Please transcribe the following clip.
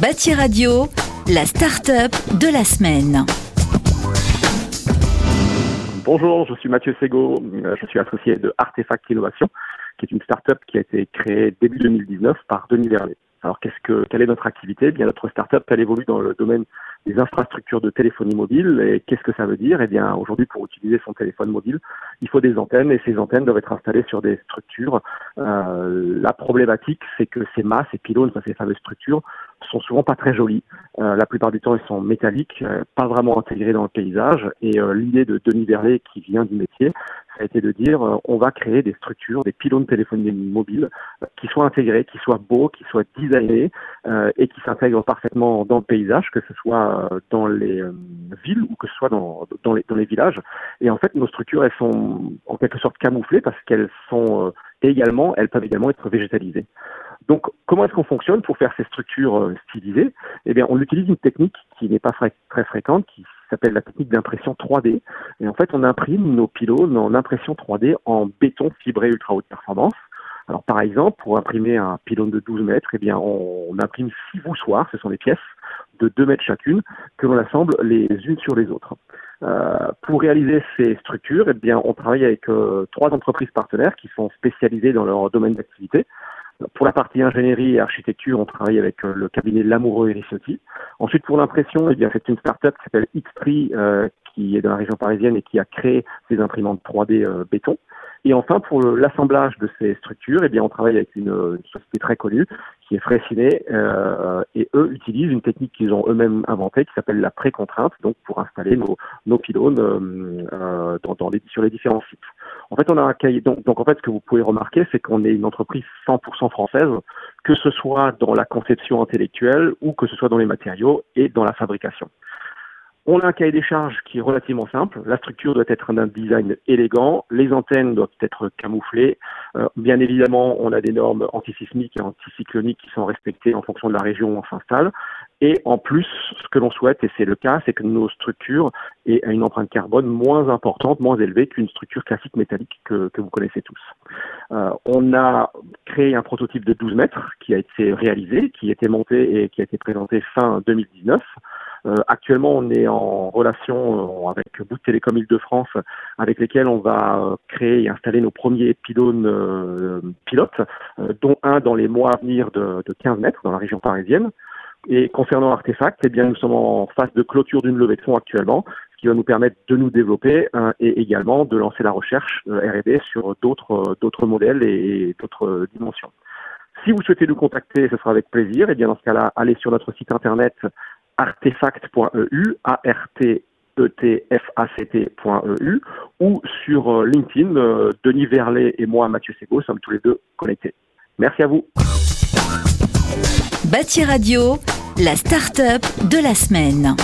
Bâti Radio, la start-up de la semaine. Bonjour, je suis Mathieu Sego, je suis associé de Artefact Innovation, qui est une start-up qui a été créée début 2019 par Denis Verlet. Alors, qu'est-ce que, quelle est notre activité? Eh Bien, notre start-up, elle évolue dans le domaine infrastructures de téléphonie mobile. Et qu'est-ce que ça veut dire? Eh bien, aujourd'hui, pour utiliser son téléphone mobile, il faut des antennes et ces antennes doivent être installées sur des structures. Euh, la problématique, c'est que ces mâts, ces pylônes, ces fameuses structures, sont souvent pas très jolies. Euh, la plupart du temps, elles sont métalliques, euh, pas vraiment intégrées dans le paysage. Et l'idée de Denis Verlet, qui vient du métier, a été de dire euh, on va créer des structures, des pylônes de téléphonie mobile qui soient intégrés, qui soient beaux, qui soient designés et qui s'intègrent parfaitement dans le paysage, que ce soit dans les villes ou que ce soit dans, dans, les, dans les villages. Et en fait, nos structures, elles sont en quelque sorte camouflées parce qu'elles sont également, elles peuvent également être végétalisées. Donc, comment est-ce qu'on fonctionne pour faire ces structures euh, stylisées? Eh bien, on utilise une technique qui n'est pas très fréquente, qui s'appelle la technique d'impression 3D. Et en fait, on imprime nos pylônes en impression 3D en béton fibré ultra haute performance. Alors, par exemple, pour imprimer un pylône de 12 mètres, eh bien, on, imprime six voussoirs, ce sont des pièces de 2 mètres chacune, que l'on assemble les unes sur les autres. Euh, pour réaliser ces structures, eh bien, on travaille avec euh, trois entreprises partenaires qui sont spécialisées dans leur domaine d'activité. Pour la partie ingénierie et architecture, on travaille avec euh, le cabinet Lamoureux et Rissotti. Ensuite, pour l'impression, eh bien, c'est une start-up qui s'appelle Xtree, euh, qui est dans la région parisienne et qui a créé ces imprimantes 3D euh, béton. Et enfin, pour l'assemblage de ces structures, eh bien, on travaille avec une, société très connue qui est Fraissinet, euh, et eux utilisent une technique qu'ils ont eux-mêmes inventée qui s'appelle la pré-contrainte, donc pour installer nos, nos pylônes euh, dans, dans les, sur les différents sites. En fait, on a un cahier. Donc, en fait, ce que vous pouvez remarquer, c'est qu'on est une entreprise 100% française, que ce soit dans la conception intellectuelle ou que ce soit dans les matériaux et dans la fabrication. On a un cahier des charges qui est relativement simple. La structure doit être d'un design élégant. Les antennes doivent être camouflées. Euh, bien évidemment, on a des normes antisismiques et anticycloniques qui sont respectées en fonction de la région où on s'installe. Et en plus, ce que l'on souhaite, et c'est le cas, c'est que nos structures aient une empreinte carbone moins importante, moins élevée qu'une structure classique métallique que, vous connaissez tous. Euh, on a créé un prototype de 12 mètres qui a été réalisé, qui a été monté et qui a été présenté fin 2019. Euh, actuellement, on est en relation euh, avec Bouygues Télécom Île-de-France, avec lesquels on va euh, créer et installer nos premiers pylônes pilotes, dont un dans les mois à venir de, de 15 mètres dans la région parisienne. Et concernant Artefact, eh bien, nous sommes en phase de clôture d'une levée de fonds actuellement, ce qui va nous permettre de nous développer et également de lancer la recherche R&D sur d'autres modèles et, d'autres dimensions. Si vous souhaitez nous contacter, ce sera avec plaisir. Et bien dans ce cas-là, allez sur notre site internet artefact.eu, a r t e t f a c t.eu ou sur euh, LinkedIn, euh, Denis Verlet et moi, Mathieu Sego, sommes tous les deux connectés. Merci à vous. Bâti Radio, la start-up de la semaine.